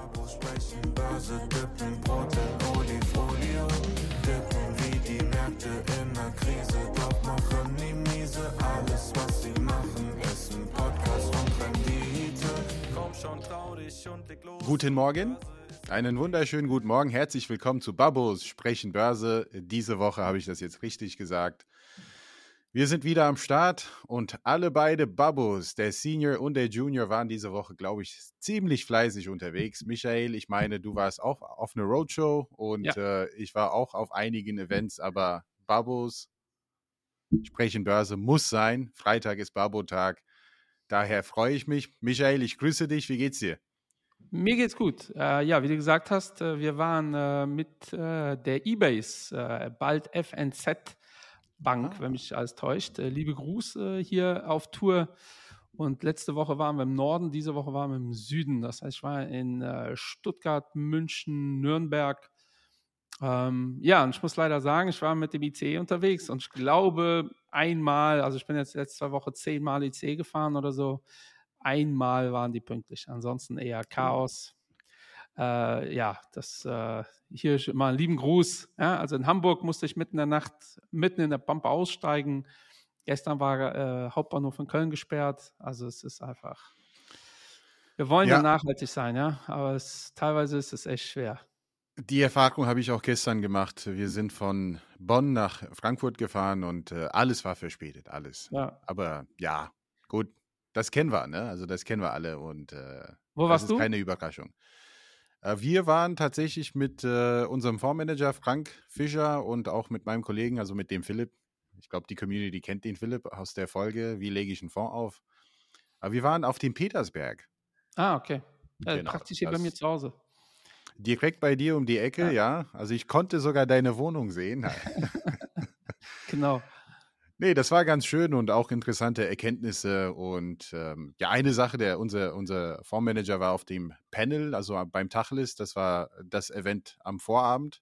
Babos sprechen Börse, dippen, Olifolie. Dippen wie die Märkte in der Krise, doch machen die miese. Alles, was sie machen, ist Podcast und Rendite. Komm schon, trau dich und leg los. Guten Morgen. Einen wunderschönen guten Morgen. Herzlich willkommen zu Babos Sprechen Börse. Diese Woche habe ich das jetzt richtig gesagt. Wir sind wieder am Start und alle beide Babos, der Senior und der Junior, waren diese Woche, glaube ich, ziemlich fleißig unterwegs. Michael, ich meine, du warst auch auf einer Roadshow und Ja. äh, ich war auch auf einigen Events, aber Babos Sprechen Börse muss sein. Freitag ist Babo-Tag. Daher freue ich mich. Michael, ich grüße dich. Wie geht's dir? Mir geht's gut. Äh, ja, wie du gesagt hast, äh, wir waren äh, mit äh, der eBase, äh, bald FNZ Bank, Ah. wenn mich alles täuscht. Äh, liebe Gruß äh, hier auf Tour. Und letzte Woche waren wir im Norden, diese Woche waren wir im Süden. Das heißt, ich war in äh, Stuttgart, München, Nürnberg. Ähm, ja, und ich muss leider sagen, ich war mit dem ICE unterwegs und ich glaube einmal, also ich bin jetzt letzte Woche zehnmal ICE gefahren oder so, einmal waren die pünktlich. Ansonsten eher Chaos. Äh, ja, das äh, hier mal einen lieben Gruß. Ja, also in Hamburg musste ich mitten in der Nacht, mitten in der Pampe aussteigen. Gestern war äh, Hauptbahnhof in Köln gesperrt. Also es ist einfach. Wir wollen ja, Ja. nachhaltig sein, ja, aber es, teilweise ist es echt schwer. Die Erfahrung habe ich auch gestern gemacht. Wir sind von Bonn nach Frankfurt gefahren und äh, alles war verspätet, alles. Ja. Aber ja, gut, das kennen wir, ne? Also das kennen wir alle und äh, Wo das warst ist du? keine Überraschung. Äh, wir waren tatsächlich mit äh, unserem Fondsmanager Frank Fischer und auch mit meinem Kollegen, also mit dem Philipp. Ich glaube, die Community kennt den Philipp aus der Folge, wie lege ich einen Fonds auf. Aber wir waren auf dem Petersberg. Ah, okay. Ja, Genau, praktisch hier bei mir zu Hause. Direkt bei dir um die Ecke, ja. Also ich konnte sogar deine Wohnung sehen. Genau. Nee, das war ganz schön und auch interessante Erkenntnisse. Und ähm, ja, eine Sache, der unser, unser Fondsmanager war auf dem Panel, also beim Tacheles, das war das Event am Vorabend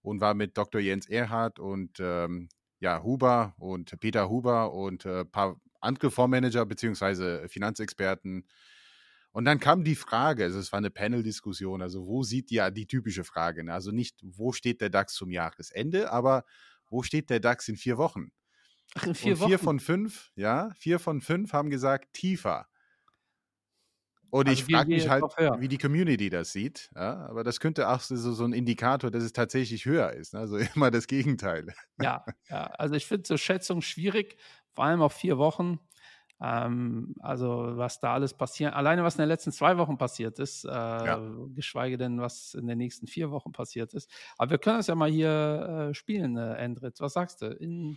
und war mit Dr. Jens Erhardt und ähm, ja, Huber und Peter Huber und ein äh, paar andere Fondsmanager beziehungsweise Finanzexperten. Und dann kam die Frage, also es war eine Panel-Diskussion, also wo sieht ja die typische Frage, ne? also nicht, wo steht der DAX zum Jahresende, aber wo steht der DAX in vier Wochen? Ach, in vier und Wochen. vier von fünf, ja, vier von fünf haben gesagt tiefer. Und Also ich frage mich halt, wie die Community das sieht. Ja, aber das könnte auch so, so ein Indikator, dass es tatsächlich höher ist. Ne? Also immer das Gegenteil. Ja, ja, also ich finde so Schätzung schwierig, vor allem auf vier Wochen. Ähm, also was da alles passiert, alleine was in den letzten zwei Wochen passiert ist, äh, geschweige denn, was in den nächsten vier Wochen passiert ist. Aber wir können das ja mal hier äh, spielen, äh, Endrit. Was sagst du? In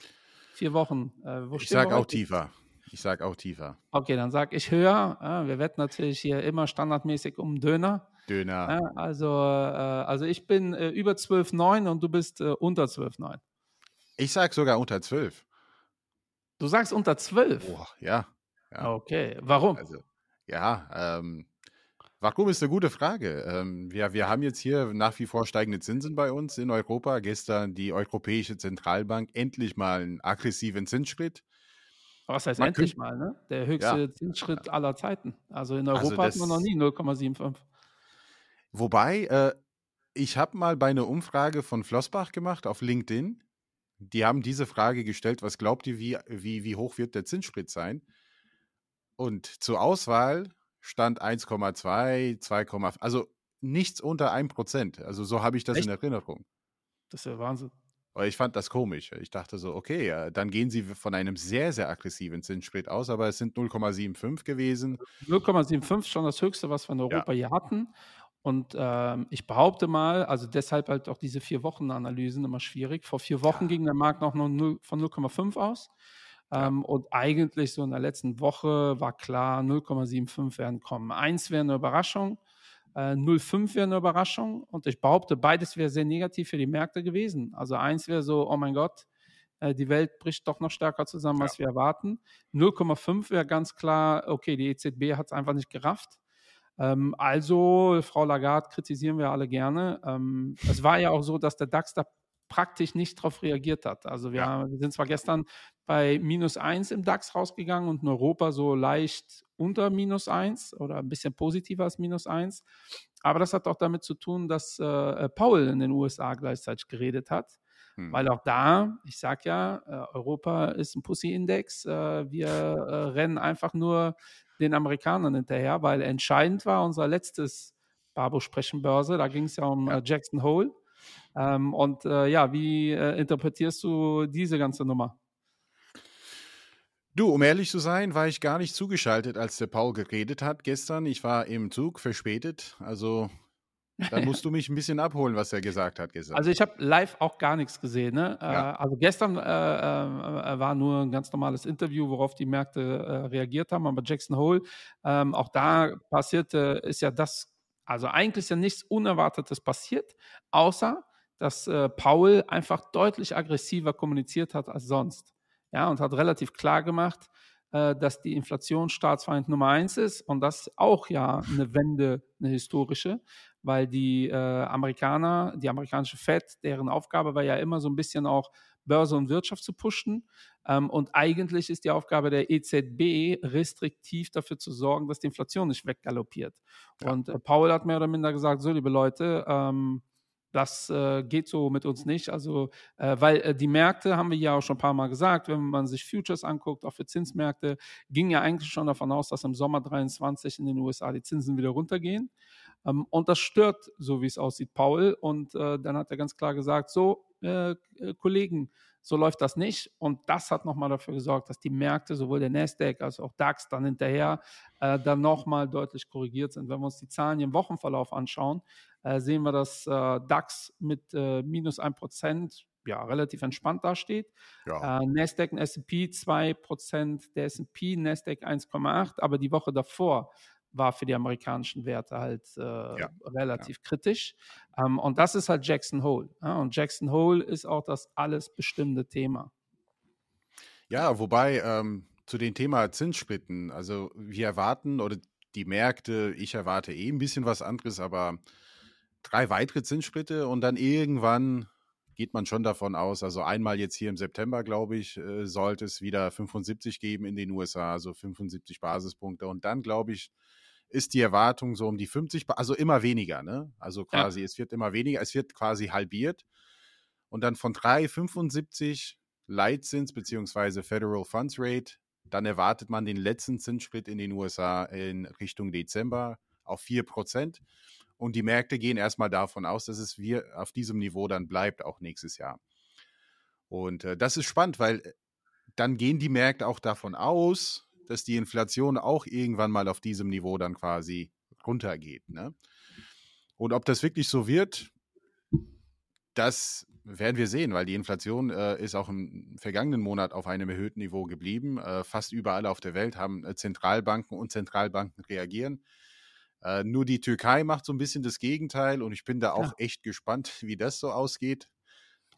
vier Wochen. Äh, wo Ich sage auch tiefer. Ich sage auch tiefer. Okay, dann sage ich höher. Ja, wir wetten natürlich hier immer standardmäßig um Döner. Döner. Also, äh, also ich bin äh, über 12,9 und du bist äh, unter 12,9. Ich sage sogar unter zwölf. Du sagst unter 12? Boah, ja. ja. Okay, warum? Also, ja, ähm, warum ist eine gute Frage. Ähm, wir, wir haben jetzt hier nach wie vor steigende Zinsen bei uns in Europa. Gestern die Europäische Zentralbank endlich mal einen aggressiven Zinsschritt. Was heißt man endlich mal, ne? Der höchste Zinsschritt aller Zeiten. Also in Also Europa hatten wir noch nie 0,75. Wobei, äh, ich habe mal bei einer Umfrage von Flossbach gemacht auf LinkedIn. Die haben diese Frage gestellt, was glaubt ihr, wie, wie, wie hoch wird der Zinssprit sein? Und zur Auswahl stand 1,2, 2, also nichts unter 1%. Also so habe ich das in Echt? Erinnerung. Das ist ja Wahnsinn. Aber ich fand das komisch. Ich dachte so, okay, dann gehen sie von einem sehr, sehr aggressiven Zinssprit aus, aber es sind 0,75 gewesen. 0,75 ist schon das höchste, was wir in Europa hier hatten. Und ähm, ich behaupte mal, also deshalb halt auch diese vier Wochen Analysen immer schwierig. Vor vier Wochen Ja. ging der Markt noch nur 0, von 0,5 aus. Ja. Ähm, und eigentlich so in der letzten Woche war klar, 0,75 werden kommen. Eins wäre eine Überraschung, äh, 0,5 wäre eine Überraschung. Und ich behaupte, beides wäre sehr negativ für die Märkte gewesen. Also eins wäre so, oh mein Gott, äh, die Welt bricht doch noch stärker zusammen, Ja. als wir erwarten. 0,5 wäre ganz klar, okay, die EZB hat es einfach nicht gerafft. Ähm, also, Frau Lagarde kritisieren wir alle gerne. Ähm, es war ja auch so, dass der DAX da praktisch nicht darauf reagiert hat. Also wir, Ja. haben, wir sind zwar gestern bei minus 1 im DAX rausgegangen und in Europa so leicht unter minus 1 oder ein bisschen positiver als minus 1. Aber das hat auch damit zu tun, dass äh, Paul in den USA gleichzeitig geredet hat. Hm. Weil auch da, ich sag ja, äh, Europa ist ein Pussy-Index. Äh, wir äh, rennen einfach nur den Amerikanern hinterher, weil entscheidend war unser letztes Babo-Sprechen-Börse. Da ging es ja um Ja. äh, Jackson Hole. Ähm, und äh, ja, wie äh, interpretierst du diese ganze Nummer? Du, um ehrlich zu sein, war ich gar nicht zugeschaltet, als der Paul geredet hat gestern. Ich war im Zug verspätet. Also, da musst du mich ein bisschen abholen, was er gesagt hat gestern. Also ich habe live auch gar nichts gesehen. Ne? Ja. Äh, also gestern äh, äh, war nur ein ganz normales Interview, worauf die Märkte äh, reagiert haben. Aber Jackson Hole, ähm, auch da passierte, ist ja das, also eigentlich ist ja nichts Unerwartetes passiert, außer dass äh, Paul einfach deutlich aggressiver kommuniziert hat als sonst. Ja, und hat relativ klar gemacht, äh, dass die Inflation Staatsfeind Nummer eins ist und das auch ja eine Wende, eine historische, weil die äh, Amerikaner, die amerikanische Fed, deren Aufgabe war ja immer so ein bisschen auch Börse und Wirtschaft zu pushen. Ähm, und eigentlich ist die Aufgabe der EZB, restriktiv dafür zu sorgen, dass die Inflation nicht weggaloppiert. Ja. Und äh, Paul hat mehr oder minder gesagt, so liebe Leute, ähm, das äh, geht so mit uns nicht. Also, äh, weil äh, die Märkte, haben wir ja auch schon ein paar Mal gesagt, wenn man sich Futures anguckt, auch für Zinsmärkte, ging ja eigentlich schon davon aus, dass im Sommer 23 in den USA die Zinsen wieder runtergehen. Ähm, und das stört, so wie es aussieht, Paul. Und äh, dann hat er ganz klar gesagt, so, äh, äh, Kollegen, so läuft das nicht. Und das hat nochmal dafür gesorgt, dass die Märkte, sowohl der Nasdaq als auch DAX, dann hinterher äh, dann nochmal deutlich korrigiert sind. Wenn wir uns die Zahlen im Wochenverlauf anschauen, äh, sehen wir, dass äh, DAX mit äh, minus 1% ja, relativ entspannt dasteht. ja. Äh, Nasdaq und S&P 2%, der S&P, Nasdaq 1,8, aber die Woche davor war für die amerikanischen Werte halt äh, relativ kritisch. Ähm, und das ist halt Jackson Hole. Ja? Und Jackson Hole ist auch das alles bestimmende Thema. Ja, wobei ähm, zu dem Thema Zinssplitten, also wir erwarten oder die Märkte, ich erwarte eh ein bisschen was anderes, aber drei weitere Zinssplitte und dann irgendwann geht man schon davon aus, also einmal jetzt hier im September, glaube ich, äh, sollte es wieder 75 geben in den USA, also 75 Basispunkte und dann, glaube ich, ist die Erwartung so um die 50, Ba- also immer weniger, ne? Also Ja. quasi, es wird immer weniger, es wird quasi halbiert und dann von 3,75 Leitzins beziehungsweise Federal Funds Rate, dann erwartet man den letzten Zinsschritt in den USA in Richtung Dezember auf 4%. Und die Märkte gehen erstmal davon aus, dass es wir auf diesem Niveau dann bleibt, auch nächstes Jahr. Und äh, das ist spannend, weil äh, dann gehen die Märkte auch davon aus, dass die Inflation auch irgendwann mal auf diesem Niveau dann quasi runtergeht. Ne? Und ob das wirklich so wird, das werden wir sehen, weil die Inflation äh, ist auch im vergangenen Monat auf einem erhöhten Niveau geblieben. Äh, fast überall auf der Welt haben äh, Zentralbanken und Zentralbanken reagieren. Äh, nur die Türkei macht so ein bisschen das Gegenteil und ich bin da auch echt gespannt, wie das so ausgeht.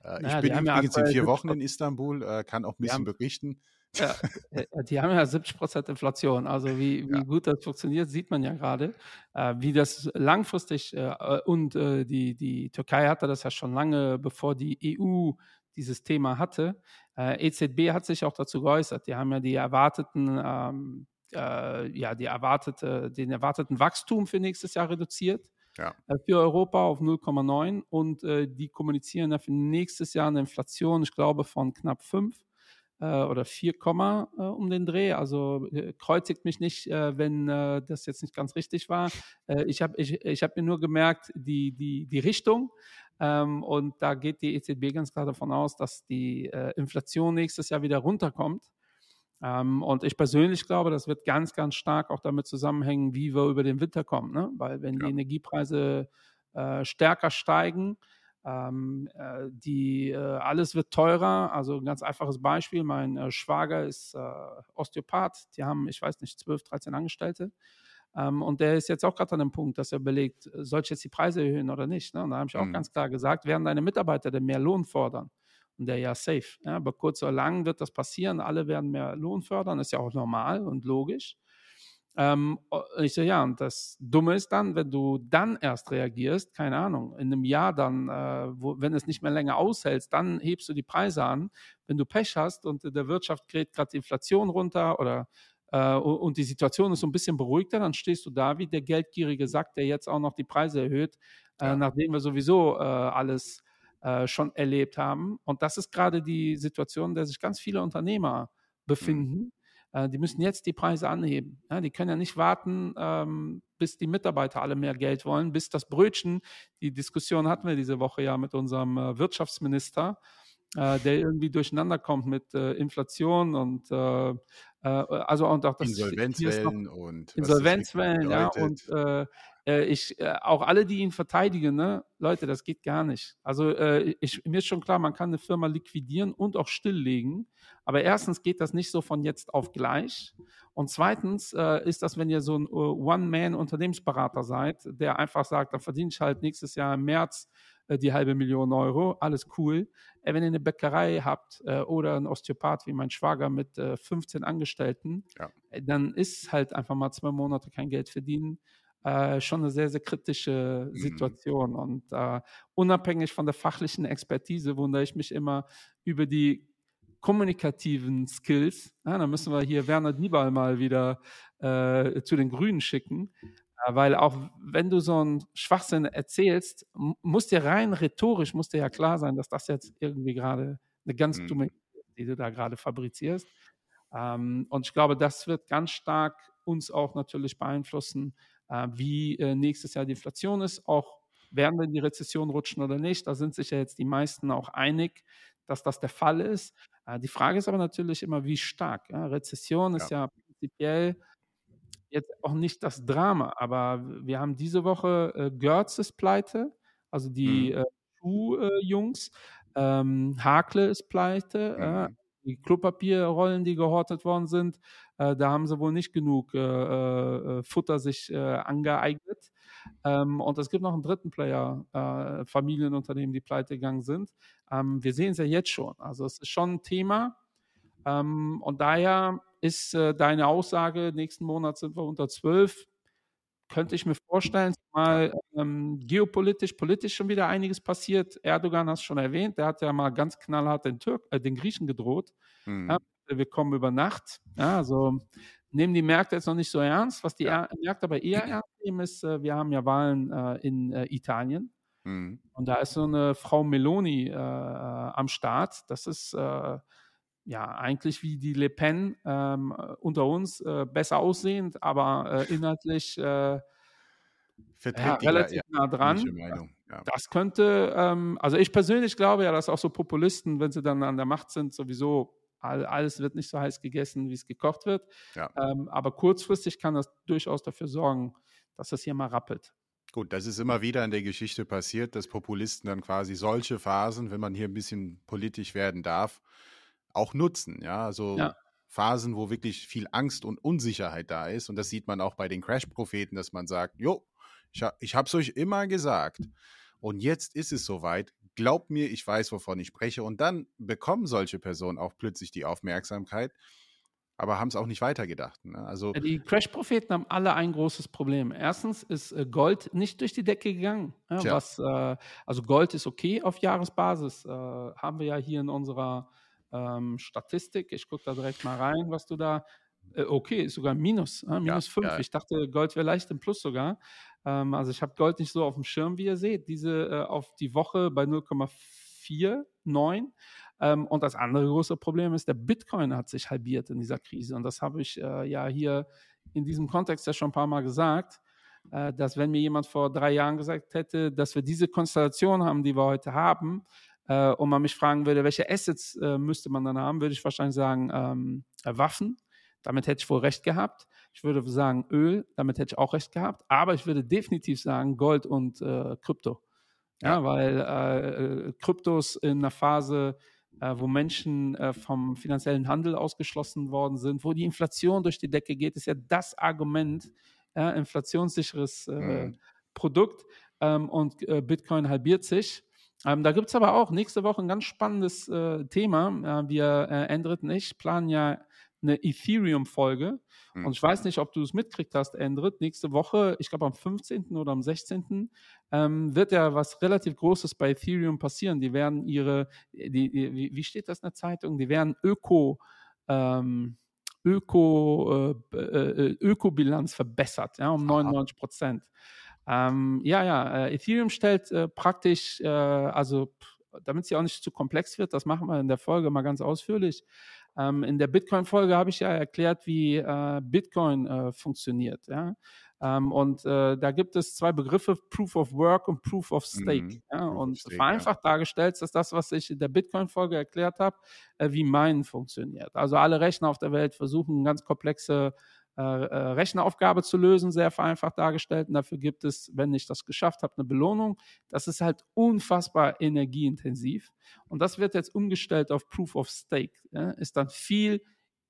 Äh, Naja, ich bin ja übrigens in vier 70 Wochen in Istanbul, äh, kann auch ein bisschen haben- berichten. Ja, äh, die haben ja 70 Prozent Inflation. Also wie, wie Ja. gut das funktioniert, sieht man ja gerade. Äh, wie das langfristig äh, und äh, die, die Türkei hatte das ja schon lange, bevor die EU dieses Thema hatte. Äh, EZB hat sich auch dazu geäußert. Die haben ja die erwarteten, ähm, äh, ja, die erwartete, den erwarteten Wachstum für nächstes Jahr reduziert. Ja. äh, Für Europa auf 0,9 und äh, die kommunizieren ja für nächstes Jahr eine Inflation, ich glaube, von knapp 5 äh, oder 4, Komma, äh, um den Dreh. Also äh, kreuzigt mich nicht, äh, wenn äh, das jetzt nicht ganz richtig war. Äh, ich habe ich, ich hab mir nur gemerkt, die, die, die Richtung. Ähm, und da geht die EZB ganz klar davon aus, dass die äh, Inflation nächstes Jahr wieder runterkommt. Ähm, und ich persönlich glaube, das wird ganz, ganz stark auch damit zusammenhängen, wie wir über den Winter kommen. Ne? Weil wenn Ja. die Energiepreise äh, stärker steigen, ähm, äh, die, äh, alles wird teurer. Also ein ganz einfaches Beispiel. Mein äh, Schwager ist äh, Osteopath. Die haben, ich weiß nicht, 12, 13 Angestellte. Ähm, und der ist jetzt auch gerade an dem Punkt, dass er überlegt, äh, soll ich jetzt die Preise erhöhen oder nicht? Ne? Und da habe ich auch Mhm. ganz klar gesagt, werden deine Mitarbeiter denn mehr Lohn fordern? Und der ja safe. Ja, aber kurz oder lang wird das passieren. Alle werden mehr Lohn fördern, ist ja auch normal und logisch. Ähm, ich so, ja, und das Dumme ist dann, wenn du dann erst reagierst, keine Ahnung, in einem Jahr dann, äh, wo, wenn es nicht mehr länger aushältst, dann hebst du die Preise an. Wenn du Pech hast und in der Wirtschaft gerät gerade die Inflation runter oder äh, und die Situation ist so ein bisschen beruhigter, dann stehst du da wie der geldgierige Sack, der jetzt auch noch die Preise erhöht, äh, ja. nachdem wir sowieso äh, alles äh, schon erlebt haben. Und das ist gerade die Situation, in der sich ganz viele Unternehmer mhm. befinden. Mhm die müssen jetzt die Preise anheben. Ja, die können ja nicht warten, ähm, bis die Mitarbeiter alle mehr Geld wollen, bis das Brötchen, die Diskussion hatten wir diese Woche ja mit unserem äh, Wirtschaftsminister, äh, der irgendwie durcheinander kommt mit äh, Inflation und äh, äh, also und auch das Insolvenzwellen und Insolvenzwellen, ja und äh, ich, äh, auch alle, die ihn verteidigen, ne, Leute, das geht gar nicht. Also äh, ich, mir ist schon klar, man kann eine Firma liquidieren und auch stilllegen. Aber erstens geht das nicht so von jetzt auf gleich. Und zweitens äh, ist das, wenn ihr so ein uh, One-Man-Unternehmensberater seid, der einfach sagt, dann verdiene ich halt nächstes Jahr im März äh, die halbe Million Euro, alles cool. Äh, wenn ihr eine Bäckerei habt oder einen Osteopath wie mein Schwager mit 15 Angestellten, ja. dann ist halt einfach mal zwei Monate kein Geld verdienen äh, schon eine sehr, sehr kritische mhm. Situation. Mhm. Und äh, unabhängig von der fachlichen Expertise wundere ich mich immer über die kommunikativen Skills. Ja, da müssen wir hier Werner Diebal mal wieder äh, zu den Grünen schicken. Äh, weil auch wenn du so einen Schwachsinn erzählst, muss dir rein rhetorisch, muss dir ja klar sein, dass das jetzt irgendwie gerade eine ganz mhm. dumme die du da gerade fabrizierst. Ähm, und ich glaube, das wird ganz stark uns auch natürlich beeinflussen, wie äh, nächstes Jahr die Inflation ist, auch werden wir in die Rezession rutschen oder nicht. Da sind sich ja jetzt die meisten auch einig, dass das der Fall ist. Äh, die Frage ist aber natürlich immer, wie stark. Rezession ist ja, ja prinzipiell jetzt auch nicht das Drama, aber wir haben diese Woche äh, Görz ist pleite, also die mhm. äh, Schuhjungs. Ähm, Hakle ist pleite. Mhm die Klopapierrollen, die gehortet worden sind, äh, da haben sie wohl nicht genug äh, äh Futter sich äh, angeeignet. Ähm, und es gibt noch einen dritten Player, äh, Familienunternehmen, die pleite gegangen sind. Ähm, wir sehen es ja jetzt schon. Also es ist schon ein Thema. Ähm, und daher ist äh, deine Aussage, nächsten Monat sind wir unter 12, könnte ich mir vorstellen, mal ähm, geopolitisch, politisch schon wieder einiges passiert. Erdogan hast du schon erwähnt, der hat ja mal ganz knallhart den, Türk, äh, den Griechen gedroht. Mhm. Ja, wir kommen über Nacht. Ja, also nehmen die Märkte jetzt noch nicht so ernst. Was die ja. Märkte aber eher ernst nehmen, ist, äh, wir haben ja Wahlen äh, in äh, Italien. Mhm. Und da ist so eine Frau Meloni äh, am Start. Das ist ja, eigentlich wie die Le Pen ähm, unter uns äh, besser aussehend, aber äh, inhaltlich äh, ja, relativ ja, nah dran. Meinung, ja. Das könnte, ähm, also ich persönlich glaube ja, dass auch so Populisten, wenn sie dann an der Macht sind, sowieso all, alles wird nicht so heiß gegessen, wie es gekocht wird. Ähm, aber kurzfristig kann das durchaus dafür sorgen, dass das hier mal rappelt. Gut, das ist immer wieder in der Geschichte passiert, dass Populisten dann quasi solche Phasen, wenn man hier ein bisschen politisch werden darf, auch nutzen. Ja, also ja. Phasen, wo wirklich viel Angst und Unsicherheit da ist. Und das sieht man auch bei den Crash-Propheten, dass man sagt, jo, ich, ich habe es euch immer gesagt. Und jetzt ist es soweit. Glaubt mir, ich weiß, wovon ich spreche. Und dann bekommen solche Personen auch plötzlich die Aufmerksamkeit, aber haben es auch nicht weitergedacht. Ne? Also die Crash-Propheten haben alle ein großes Problem. Erstens ist äh, Gold nicht durch die Decke gegangen. Ja, was, äh, also Gold ist okay auf Jahresbasis. Äh, haben wir ja hier in unserer ähm, Statistik. Ich gucke da direkt mal rein, was du da. Äh, okay, ist sogar Minus, äh, minus 5. Ja, ich dachte, Gold wäre leicht im Plus sogar. Ähm, also ich habe Gold nicht so auf dem Schirm, wie ihr seht. Diese äh, auf die Woche bei 0,49. Ähm, und das andere große Problem ist, der Bitcoin hat sich halbiert in dieser Krise. Und das habe ich äh, ja hier in diesem Kontext ja schon ein paar Mal gesagt äh, dass wenn mir jemand vor drei Jahren gesagt hätte, dass wir diese Konstellation haben, die wir heute haben, äh, und man mich fragen würde, welche Assets äh, müsste man dann haben, würde ich wahrscheinlich sagen, ähm, äh, Waffen. Damit hätte ich wohl recht gehabt. Ich würde sagen Öl, damit hätte ich auch recht gehabt. Aber ich würde definitiv sagen Gold und äh, Krypto. Ja, ja weil äh, äh, Kryptos in einer Phase, wo Menschen vom finanziellen Handel ausgeschlossen worden sind, wo die Inflation durch die Decke geht, ist ja das Argument, inflationssicheres mhm. Produkt. Ähm, und Bitcoin halbiert sich. Ähm, da gibt es aber auch nächste Woche ein ganz spannendes äh, Thema. Äh, wir, äh, Endrit und ich, planen ja eine Ethereum-Folge. Hm. Und ich weiß nicht, ob du es mitkriegt hast, Endrit. Nächste Woche, ich glaube am 15. oder am 16. Ähm, wird ja was relativ Großes bei Ethereum passieren. Die werden ihre, die, die, wie, wie steht das in der Zeitung? Die werden Öko, ähm, Öko, äh, äh, Ökobilanz verbessert, ja, um 99 Prozent. Ähm, ja, ja, äh, Ethereum stellt äh, praktisch, äh, also damit es ja auch nicht zu komplex wird, das machen wir in der Folge mal ganz ausführlich. Ähm, in der Bitcoin-Folge habe ich ja erklärt, wie äh, Bitcoin äh, funktioniert. Ja? Ähm, und äh, da gibt es zwei Begriffe, Proof of Work und Proof of Stake. Mhm. Ja? Proof of Und Stake, vereinfacht dargestellt ist das, was ich in der Bitcoin-Folge erklärt habe, wie Minen funktioniert. Also alle Rechner auf der Welt versuchen ganz komplexe äh, äh, Rechenaufgabe zu lösen, sehr vereinfacht dargestellt. Und dafür gibt es, wenn ich das geschafft habe, eine Belohnung. Das ist halt unfassbar energieintensiv. Und das wird jetzt umgestellt auf Proof of Stake. Ja? Ist dann viel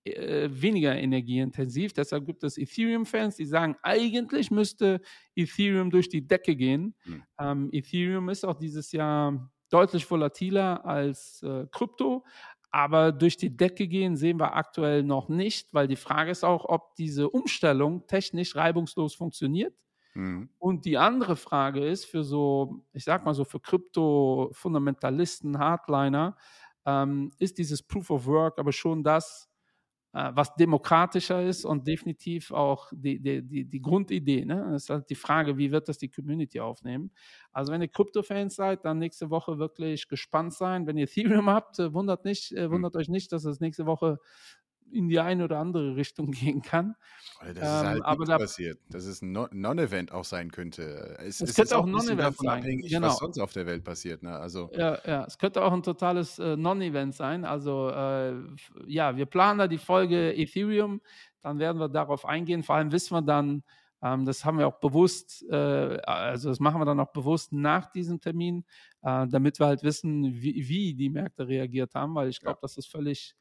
äh, weniger energieintensiv. Deshalb gibt es Ethereum-Fans, die sagen, eigentlich müsste Ethereum durch die Decke gehen. Hm. Ähm, Ethereum ist auch dieses Jahr deutlich volatiler als äh, Krypto. Aber durch die Decke gehen sehen wir aktuell noch nicht, weil die Frage ist auch, ob diese Umstellung technisch reibungslos funktioniert. Mhm. Und die andere Frage ist für so, ich sag mal so, für Krypto-Fundamentalisten, Hardliner, ähm, ist dieses Proof of Work aber schon das, was demokratischer ist und definitiv auch die, die, die, die Grundidee. Ne? Es ist halt die Frage, wie wird das die Community aufnehmen? Also wenn ihr Krypto-Fans seid, dann nächste Woche wirklich gespannt sein. Wenn ihr Ethereum habt, äh, wundert, nicht, äh, wundert euch nicht, dass es nächste Woche in die eine oder andere Richtung gehen kann. Das Ähm, ist halt aber nichts da- passiert. Dass es ein No- Non-Event auch sein könnte. Es, Es es könnte ist auch ein Non-Event sein, genau. was sonst auf der Welt passiert. Ne? Also, Ja, ja, es könnte auch ein totales äh, Non-Event sein. Also äh, ja, wir planen da die Folge Ethereum, dann werden wir darauf eingehen. Vor allem wissen wir dann, ähm, das haben wir auch bewusst, äh, also das machen wir dann auch bewusst nach diesem Termin, äh, damit wir halt wissen, wie, wie die Märkte reagiert haben, weil ich glaube, das ist völlig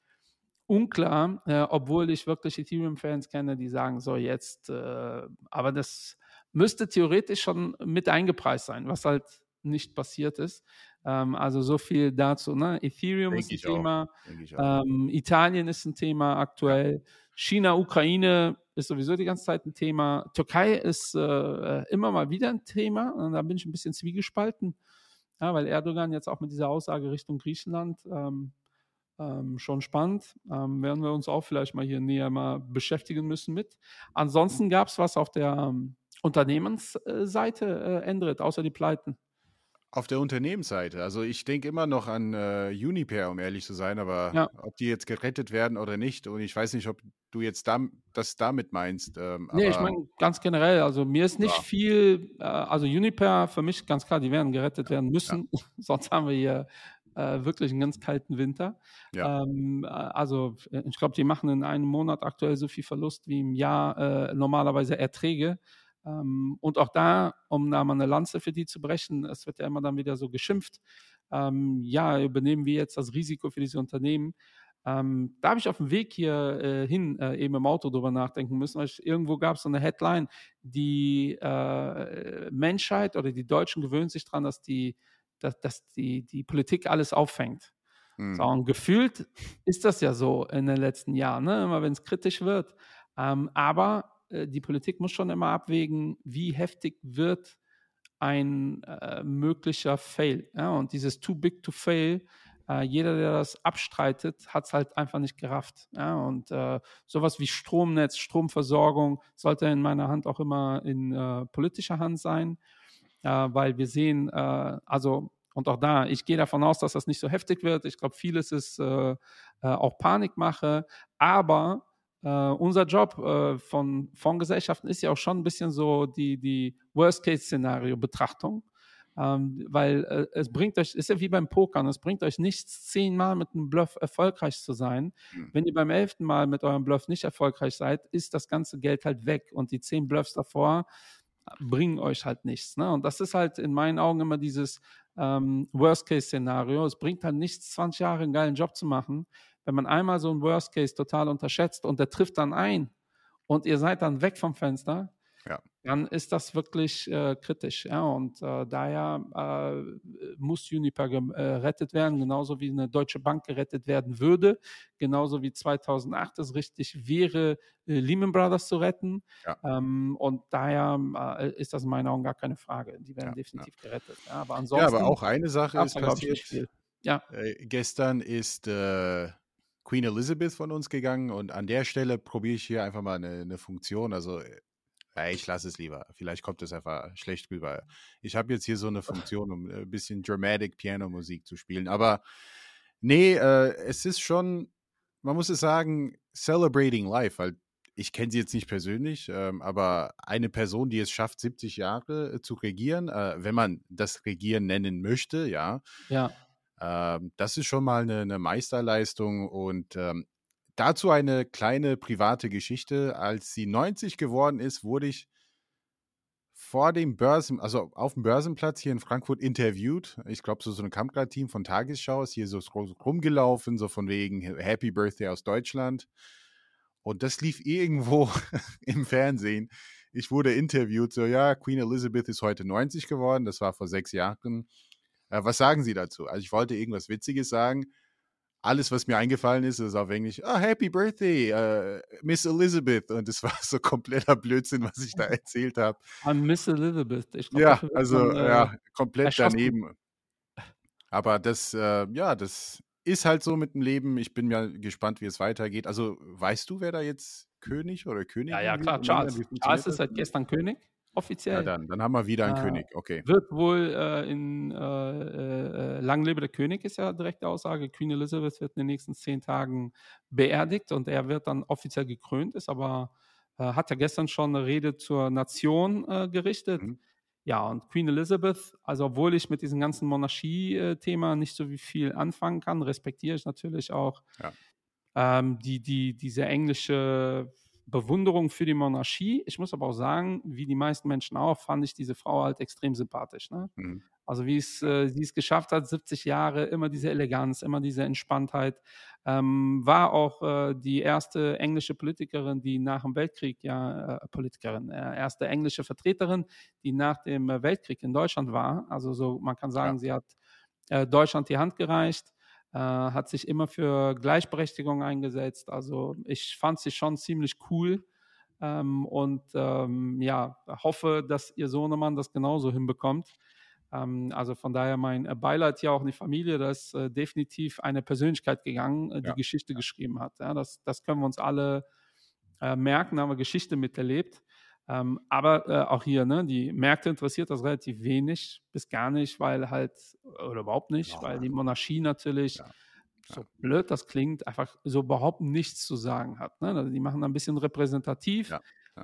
unklar, äh, obwohl ich wirklich Ethereum-Fans kenne, die sagen, so jetzt, äh, aber das müsste theoretisch schon mit eingepreist sein, was halt nicht passiert ist. Ähm, also so viel dazu. Ne? Ethereum Denk ist ein. Thema, ähm, Italien ist ein Thema aktuell, China, Ukraine ist sowieso die ganze Zeit ein Thema, Türkei ist äh, immer mal wieder ein Thema und da bin ich ein bisschen zwiegespalten, ja, weil Erdogan jetzt auch mit dieser Aussage Richtung Griechenland ähm, ähm, schon spannend. Ähm, werden wir uns auch vielleicht mal hier näher mal beschäftigen müssen mit. Ansonsten gab es was auf der ähm, Unternehmensseite, äh, Endrit, außer die Pleiten. Auf der Unternehmensseite. Also ich denke immer noch an äh, Unipair, um ehrlich zu sein, aber Ja. ob die jetzt gerettet werden oder nicht. Und ich weiß nicht, ob du jetzt dam das damit meinst. Ähm, Nee, ich meine ganz generell, also mir ist nicht Ja. viel, äh, also Uniper für mich ganz klar, die werden gerettet werden müssen, sonst haben wir hier äh, wirklich einen ganz kalten Winter. Ja. Ähm, äh, also äh, ich glaube, die machen in einem Monat aktuell so viel Verlust wie im Jahr äh, normalerweise Erträge. Ähm, und auch da, um da mal eine Lanze für die zu brechen, es wird ja immer dann wieder so geschimpft, ähm, ja, übernehmen wir jetzt das Risiko für diese Unternehmen. Ähm, da habe ich auf dem Weg hier äh, hin äh, eben im Auto drüber nachdenken müssen. Weil ich, irgendwo gab es so eine Headline, die äh, Menschheit oder die Deutschen gewöhnen sich daran, dass die, dass, dass die, die Politik alles auffängt. Hm. So, und gefühlt ist das ja so in den letzten Jahren, ne? immer wenn es kritisch wird. Ähm, aber äh, die Politik muss schon immer abwägen, wie heftig wird ein äh, möglicher Fail. Ja? Und dieses too big to fail, äh, jeder, der das abstreitet, hat es halt einfach nicht gerafft. Ja? Und äh, sowas wie Stromnetz, Stromversorgung sollte in meiner Hand auch immer in äh, politischer Hand sein, weil wir sehen, äh, also und auch da, ich gehe davon aus, dass das nicht so heftig wird. Ich glaube, vieles ist äh, äh, auch Panikmache, aber äh, unser Job äh, von Fondsgesellschaften ist ja auch schon ein bisschen so die, die Worst-Case-Szenario-Betrachtung. Ähm, weil äh, es bringt euch, ist ja wie beim Pokern, es bringt euch nichts, zehnmal mit einem Bluff erfolgreich zu sein. Mhm. Wenn ihr beim elften Mal mit eurem Bluff nicht erfolgreich seid, ist das ganze Geld halt weg und die zehn Bluffs davor bringen euch halt nichts. Ne? Und das ist halt in meinen Augen immer dieses ähm, Worst-Case-Szenario. Es bringt halt nichts, 20 Jahre einen geilen Job zu machen, wenn man einmal so einen Worst-Case total unterschätzt und der trifft dann ein und ihr seid dann weg vom Fenster, Ja. dann ist das wirklich äh, kritisch. Ja? Und äh, daher äh, muss Uniper gerettet werden, genauso wie eine Deutsche Bank gerettet werden würde, genauso wie 2008 es richtig wäre, äh, Lehman Brothers zu retten. Ja. Ähm, und daher äh, ist das in meinen Augen gar keine Frage. Die werden Ja, definitiv gerettet. Ja? Aber Ja, ansonsten aber auch eine Sache ist passiert. viel. Ja, Äh, gestern ist äh, Queen Elizabeth von uns gegangen und an der Stelle probiere ich hier einfach mal eine, eine Funktion. Also, äh, ich lasse es lieber. Vielleicht kommt es einfach schlecht rüber. Ich habe jetzt hier so eine Funktion, um äh, ein bisschen Dramatic Piano-Musik zu spielen. Aber nee, äh, es ist schon, man muss es sagen, celebrating life, weil ich kenne sie jetzt nicht persönlich, ähm, aber eine Person, die es schafft, 70 Jahre äh, zu regieren, äh, wenn man das Regieren nennen möchte, ja, ja. ähm, das ist schon mal eine, eine Meisterleistung und ähm, dazu eine kleine private Geschichte. Als sie 90 geworden ist, wurde ich vor dem Börsen, also auf dem Börsenplatz hier in Frankfurt interviewt. Ich glaube, so, so ein Kampfgrad-Team von Tagesschau ist hier so rumgelaufen, so von wegen Happy Birthday aus Deutschland. Und das lief irgendwo im Fernsehen. Ich wurde interviewt, so ja, Queen Elizabeth ist heute 90 geworden, das war vor sechs Jahren. Äh, was sagen Sie dazu? Also ich wollte irgendwas Witziges sagen. Alles, was mir eingefallen ist, ist auf Englisch, oh, Happy Birthday, äh, Miss Elizabeth. Und das war so kompletter Blödsinn, was ich da erzählt habe. An Miss Elizabeth. Ich glaub, Ja, also man, äh, ja, komplett daneben. Aber das, äh, ja, das ist halt so mit dem Leben. Ich bin mal gespannt, wie es weitergeht. Also, weißt du, wer da jetzt König oder Königin Ja, ja, wird klar? Charles. Charles ist seit gestern König, offiziell. Ja, dann, dann haben wir wieder einen Äh, König. Okay. Wird wohl äh, in äh, äh, Lang lebe der König, ist ja direkte Aussage. Queen Elizabeth wird in den nächsten zehn Tagen beerdigt und er wird dann offiziell gekrönt, ist aber, äh, hat ja gestern schon eine Rede zur Nation äh, gerichtet. Mhm. Ja, und Queen Elizabeth, also obwohl ich mit diesem ganzen Monarchie-Thema nicht so viel anfangen kann, respektiere ich natürlich auch Ja. ähm, die, die, diese englische Bewunderung für die Monarchie. Ich muss aber auch sagen, wie die meisten Menschen auch, fand ich diese Frau halt extrem sympathisch. Ne? Mhm. Also wie es äh, sie es geschafft hat, 70 Jahre, immer diese Eleganz, immer diese Entspanntheit. Ähm, war auch äh, die erste englische Politikerin, die nach dem Weltkrieg, ja, äh, Politikerin, äh, erste englische Vertreterin, die nach dem äh, Weltkrieg in Deutschland war. Also so, man kann sagen, Ja. sie hat äh, Deutschland die Hand gereicht, äh, hat sich immer für Gleichberechtigung eingesetzt. Also ich fand sie schon ziemlich cool. Ähm, und ähm, ja, hoffe, dass ihr Sohnemann das genauso hinbekommt. Ähm, also von daher mein äh, Beileid hier auch in die Familie, da ist äh, definitiv eine Persönlichkeit gegangen, äh, die Ja. Geschichte geschrieben hat. Ja, das, das können wir uns alle äh, merken, da haben wir Geschichte miterlebt. Ähm, aber äh, auch hier, ne, die Märkte interessiert das relativ wenig bis gar nicht, weil halt, oder überhaupt nicht, Ja. weil die Monarchie natürlich, Ja. so blöd das klingt, einfach so überhaupt nichts zu sagen hat. Ne? Also die machen ein bisschen repräsentativ. Ja.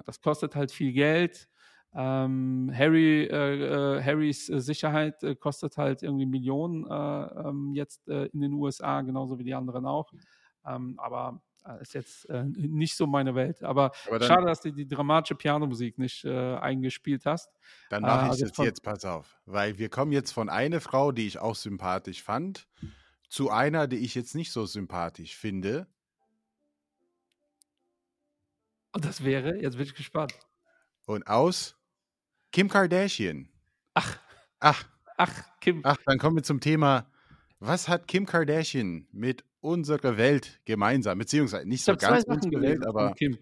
Das kostet halt viel Geld. Ähm, Harry, äh, äh, Harrys äh, Sicherheit äh, kostet halt irgendwie Millionen äh, ähm, jetzt in den USA, genauso wie die anderen auch. Ähm, aber ist jetzt äh, nicht so meine Welt. Aber, Aber dann, schade, dass du die dramatische Pianomusik nicht äh, eingespielt hast. dann mache ich also das jetzt, pass auf. Weil wir kommen jetzt von einer Frau, die ich auch sympathisch fand, zu einer, die ich jetzt nicht so sympathisch finde. Und das wäre, jetzt bin ich gespannt. Und aus Kim Kardashian. Ach, Ach, ach, Kim, ach, dann kommen wir zum Thema. Was hat Kim Kardashian mit unserer Welt gemeinsam? Beziehungsweise nicht Ich so ganz unsere Welt, aber Kim.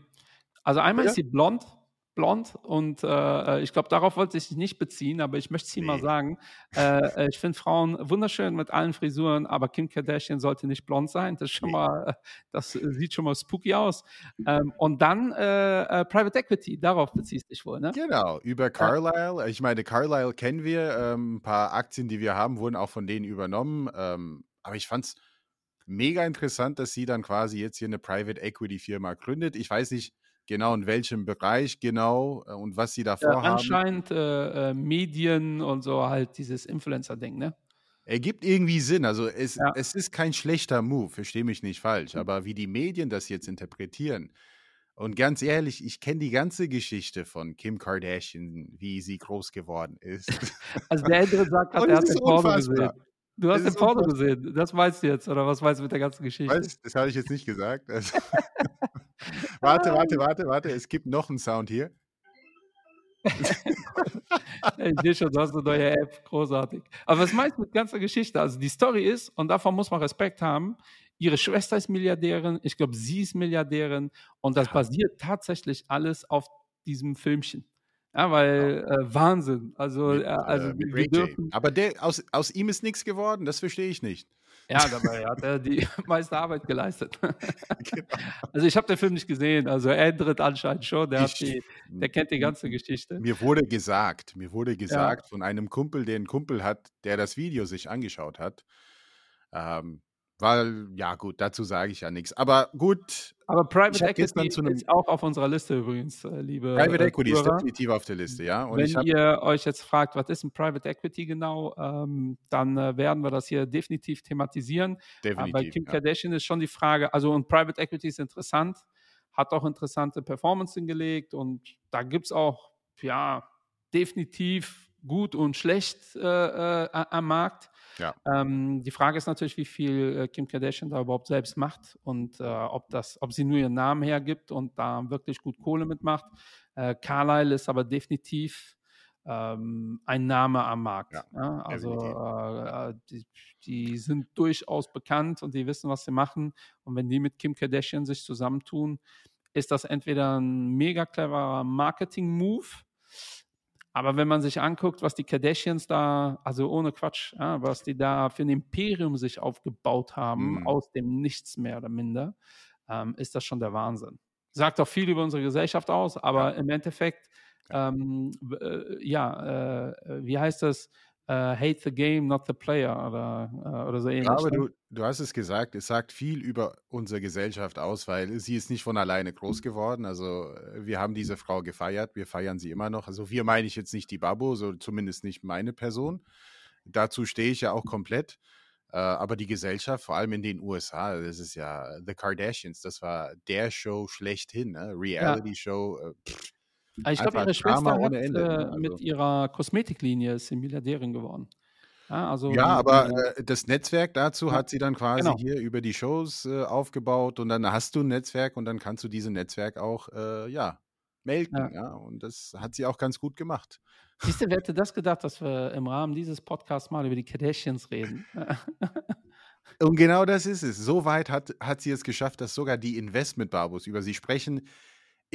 Also einmal Ja. ist sie blond, blond und äh, ich glaube, darauf wollte ich nicht beziehen, aber ich möchte es mal Nee. sagen. Äh, äh, ich finde Frauen wunderschön mit allen Frisuren, aber Kim Kardashian sollte nicht blond sein. Das ist schon Nee. mal, äh, das äh, sieht schon mal spooky aus. Ähm, und dann äh, äh, Private Equity, darauf beziehst du dich wohl, ne? Genau, über Carlyle. Ich meine, Carlyle kennen wir. Ähm, ein paar Aktien, die wir haben, wurden auch von denen übernommen. Ähm, aber ich fand es mega interessant, dass sie dann quasi jetzt hier eine Private Equity Firma gründet. Ich weiß nicht genau in welchem Bereich genau äh, und was sie da vorhaben. anscheinend äh, äh, Medien und so halt dieses Influencer-Ding, ne? Ergibt irgendwie Sinn. Also es, Ja. es ist kein schlechter Move, verstehe mich nicht falsch. Aber wie die Medien das jetzt interpretieren. Und ganz ehrlich, ich kenne die ganze Geschichte von Kim Kardashian, wie sie groß geworden ist. Also der Ältere sagt gerade, er hat den Porno gesehen. Du hast den Porno gesehen. Das weißt du jetzt, oder was weißt du mit der ganzen Geschichte? Was? Das habe ich jetzt nicht gesagt. Also, warte, warte, warte, warte. Es gibt noch einen Sound hier. ich sehe schon, du hast eine neue App, großartig. Aber was meinst du mit ganzer Geschichte? Also die Story ist, und davon muss man Respekt haben, ihre Schwester ist Milliardärin, ich glaube, sie ist Milliardärin und das basiert tatsächlich alles auf diesem Filmchen. Ja, weil äh, Wahnsinn. Also, Mit, äh, also äh, wir dürfen, Aber der, aus, aus ihm ist nichts geworden, das verstehe ich nicht. ja, dabei hat er die meiste Arbeit geleistet. Genau. Also ich habe den Film nicht gesehen. Also Andret anscheinend schon. Der, hat Ich- die, der kennt die ganze Geschichte. Mir wurde gesagt, mir wurde gesagt von einem Kumpel, der einen Kumpel hat, der das Video sich angeschaut hat. Ähm, weil, ja gut, dazu sage ich ja nichts. Aber gut, Aber Private Equity ist auch auf unserer Liste übrigens, äh, liebe Private äh, Equity ist Zuhörer. definitiv auf der Liste, ja. Und Wenn ihr euch jetzt fragt, was ist ein Private Equity genau, ähm, dann äh, werden wir das hier definitiv thematisieren. Aber bei definitiv. Kim Ja. Kardashian ist schon die Frage, also und Private Equity ist interessant, hat auch interessante Performance hingelegt und da gibt es auch, ja, definitiv gut und schlecht äh, äh, am Markt. Ja. Ähm, die Frage ist natürlich, wie viel äh, Kim Kardashian da überhaupt selbst macht und äh, ob, das, ob sie nur ihren Namen hergibt und da wirklich gut Kohle mitmacht. Äh, Carlyle ist aber definitiv ähm, ein Name am Markt. Ja, Ja, also äh, äh, die, die sind durchaus bekannt und die wissen, was sie machen. Und wenn die mit Kim Kardashian sich zusammentun, ist das entweder ein mega cleverer Marketing-Move, aber wenn man sich anguckt, was die Kardashians da, also ohne Quatsch, ja, was die da für ein Imperium sich aufgebaut haben, Mhm. aus dem Nichts mehr oder minder, ähm, ist das schon der Wahnsinn. Sagt auch viel über unsere Gesellschaft aus, aber im Endeffekt, ähm, äh, ja, äh, wie heißt das? Äh, hate the game, not the player oder, äh, oder so ähnlich. Ja, aber ne? du, du hast es gesagt, es sagt viel über unsere Gesellschaft aus, weil sie ist nicht von alleine groß geworden. Also äh, wir haben diese Frau gefeiert, wir feiern sie immer noch. Also wir meine ich jetzt nicht die Babo, so zumindest nicht meine Person. Dazu stehe ich ja auch komplett. Äh, aber die Gesellschaft, vor allem in den USA, das ist ja The Kardashians, das war der Show schlechthin, ne? Reality-Show. Aber ich glaube, ihre Schwester hat Ende, äh? Also- mit ihrer Kosmetiklinie ist sie Milliardärin geworden. Ja, also Ja, aber äh, das Netzwerk dazu Ja, hat sie dann quasi genau. hier über die Shows äh, aufgebaut und dann hast du ein Netzwerk und dann kannst du dieses Netzwerk auch, äh, ja, melken, Ja. ja. Und das hat sie auch ganz gut gemacht. Siehst du, wer hätte das gedacht, dass wir im Rahmen dieses Podcasts mal über die Kardashians reden? Und genau das ist es. So weit hat, hat sie es geschafft, dass sogar die Investment-Babos über sie sprechen.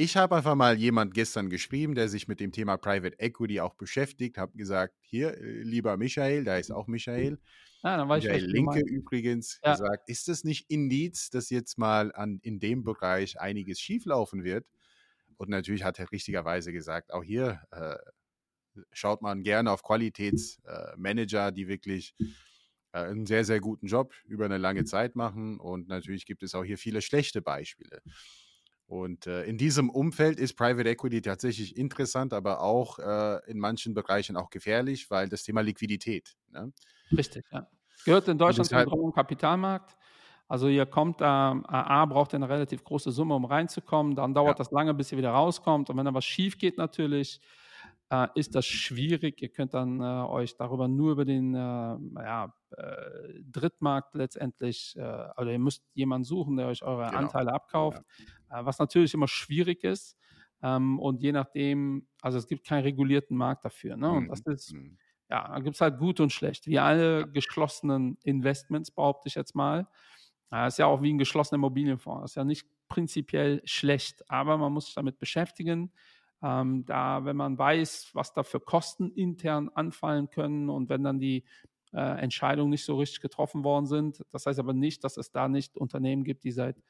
Ich habe einfach mal jemand gestern geschrieben, der sich mit dem Thema Private Equity auch beschäftigt, habe gesagt, hier, äh, lieber Michael, da ist auch Michael, Ah, dann weiß ich, Michael Linke meinst. übrigens, Ja. gesagt, ist das nicht Indiz, dass jetzt mal an, in dem Bereich einiges schieflaufen wird? Und natürlich hat er richtigerweise gesagt, auch hier äh, schaut man gerne auf Qualitätsmanager, äh, die wirklich äh, einen sehr, sehr guten Job über eine lange Zeit machen. Und natürlich gibt es auch hier viele schlechte Beispiele. Und äh, in diesem Umfeld ist Private Equity tatsächlich interessant, aber auch äh, in manchen Bereichen auch gefährlich, weil das Thema Liquidität. Ne? Richtig, ja. Gehört in Deutschland zum grauen Kapitalmarkt. Also ihr kommt da, A, braucht ihr eine relativ große Summe, um reinzukommen. Dann dauert Ja. das lange, bis ihr wieder rauskommt. Und wenn da was schief geht natürlich, äh, ist das schwierig. Ihr könnt dann äh, euch darüber nur über den äh, ja, äh, Drittmarkt letztendlich, äh, oder ihr müsst jemanden suchen, der euch eure Genau. Anteile abkauft, äh, was natürlich immer schwierig ist. Ähm, und je nachdem, also es gibt keinen regulierten Markt dafür. Ne? Und das Mhm, ist mhm. ja, da gibt es halt gut und schlecht. Wie alle geschlossenen Investments, behaupte ich jetzt mal. Ja, ist ja auch wie ein geschlossener Immobilienfonds. Ist ja nicht prinzipiell schlecht, aber man muss sich damit beschäftigen. Ähm, da, wenn man weiß, was da für Kosten intern anfallen können und wenn dann die äh, Entscheidungen nicht so richtig getroffen worden sind, das heißt aber nicht, dass es da nicht Unternehmen gibt, die seit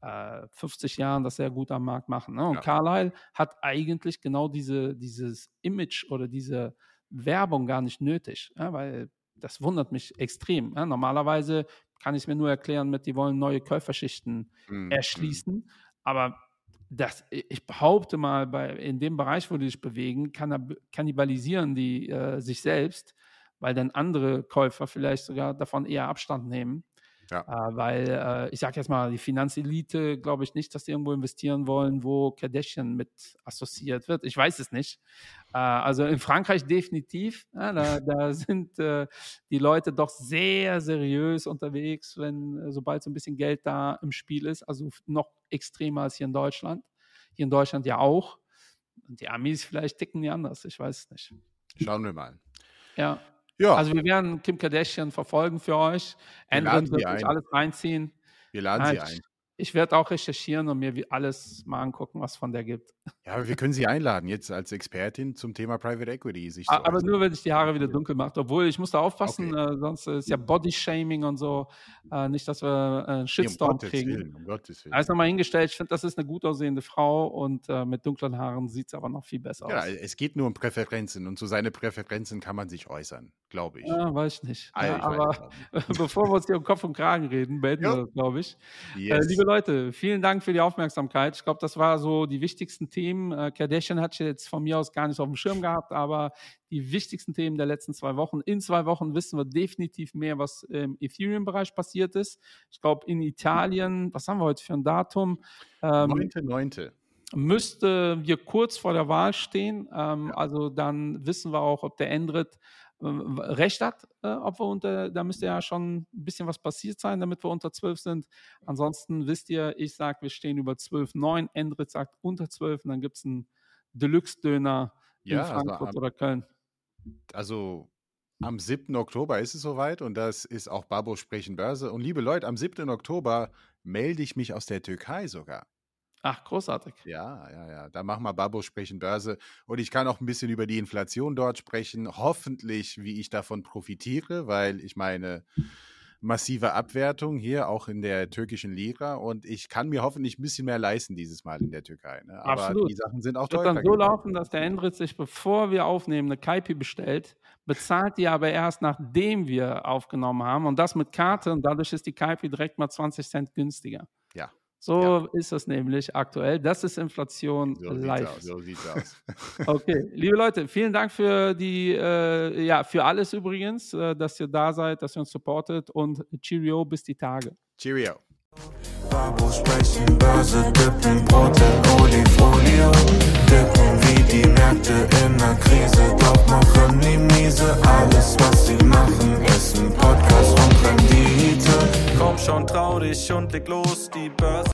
äh, 50 Jahren das sehr gut am Markt machen. Ne? Und Ja. Carlyle hat eigentlich genau diese, dieses Image oder diese Werbung gar nicht nötig, ja, weil das wundert mich extrem. Ja. Normalerweise kann ich es mir nur erklären mit, die wollen neue Käuferschichten Mhm, erschließen, aber das, ich behaupte mal, bei, in dem Bereich, wo die sich bewegen, kannibalisieren die äh, sich selbst, weil dann andere Käufer vielleicht sogar davon eher Abstand nehmen. Ja. Äh, weil äh, ich sage jetzt mal, die Finanzelite, glaube ich nicht, dass die irgendwo investieren wollen, wo Kardashian mit assoziiert wird. Ich weiß es nicht. Äh, also in Frankreich definitiv. Ja, da, da sind äh, die Leute doch sehr seriös unterwegs, wenn äh, sobald so ein bisschen Geld da im Spiel ist. Also noch extremer als hier in Deutschland. Hier in Deutschland ja auch. Und die Amis vielleicht ticken die anders, ich weiß es nicht. Schauen wir mal. Ja. Ja, Also wir werden Kim Kardashian verfolgen für euch. Andrew wird sich alles reinziehen. wir laden Sie ein. Ich werde auch recherchieren und mir alles mal angucken, was von der gibt. Ja, aber wir können Sie einladen, jetzt als Expertin zum Thema Private Equity. Sich Aber äußern. nur, wenn ich die Haare wieder dunkel mache. Obwohl, ich muss da aufpassen, Okay. äh, sonst ist ja Body-Shaming und so. Äh, nicht, dass wir äh, einen Nee, um Shitstorm Gottes kriegen. Willen, um Gottes Willen. Also nochmal hingestellt, ich finde, das ist eine gut aussehende Frau und äh, mit dunklen Haaren sieht es aber noch viel besser ja, aus. es geht nur um Präferenzen und zu seinen Präferenzen kann man sich äußern, glaube ich. Ja, weiß ich nicht. Ah, Ja, ich aber nicht. bevor wir uns hier um Kopf und Kragen reden, beenden Ja. wir das, glaube ich. Äh, Yes. liebe Leute, vielen Dank für die Aufmerksamkeit. Ich glaube, das war so die wichtigsten Themen. Äh, Kardashian hat jetzt von mir aus gar nicht auf dem Schirm gehabt, aber die wichtigsten Themen der letzten zwei Wochen. In zwei Wochen wissen wir definitiv mehr, was im Ethereum-Bereich passiert ist. Ich glaube, in Italien, was haben wir heute für ein Datum? Ähm, 9.9. müsste wir kurz vor der Wahl stehen. Ähm, Ja. Also dann wissen wir auch, ob der Endrit recht hat, äh, ob wir unter, da müsste ja schon ein bisschen was passiert sein, damit wir unter 12 sind. Ansonsten wisst ihr, ich sage, wir stehen über 12,9, Endrit sagt unter 12 und dann gibt es einen Deluxe-Döner in Ja, also Frankfurt am- oder Köln. also am 7. Oktober ist es soweit und das ist auch Babo Sprechen Börse. Und liebe Leute, am 7. Oktober melde ich mich aus der Türkei sogar. Ach, großartig. Ja, ja, ja. Da machen wir Babo Sprechen Börse. Und ich kann auch ein bisschen über die Inflation dort sprechen. Hoffentlich, wie ich davon profitiere, weil ich meine, massive Abwertung hier auch in der türkischen Lira. Und ich kann mir hoffentlich ein bisschen mehr leisten dieses Mal in der Türkei. Ne? Aber Absolut. die Sachen sind auch Es wird dann so geworden. laufen, dass der Endrit sich, bevor wir aufnehmen, eine Kaipi bestellt, bezahlt die aber erst, nachdem wir aufgenommen haben und das mit Karte und dadurch ist die Kaipi direkt mal 20 Cent günstiger. Ja. So ist es nämlich aktuell. Das ist Inflation So live. aus. So sieht's aus. Okay, liebe Leute, vielen Dank für die, äh, ja, für alles übrigens, äh, dass ihr da seid, dass ihr uns supportet und Cheerio, bis die Tage. Cheerio. Babo sprechen, Börse dippen, Brot in Olifolio. Dippen wie die Märkte in der Krise, doch machen nie miese. Alles, was sie machen, ist ein Podcast und Rendite. Komm schon, trau dich und leg los.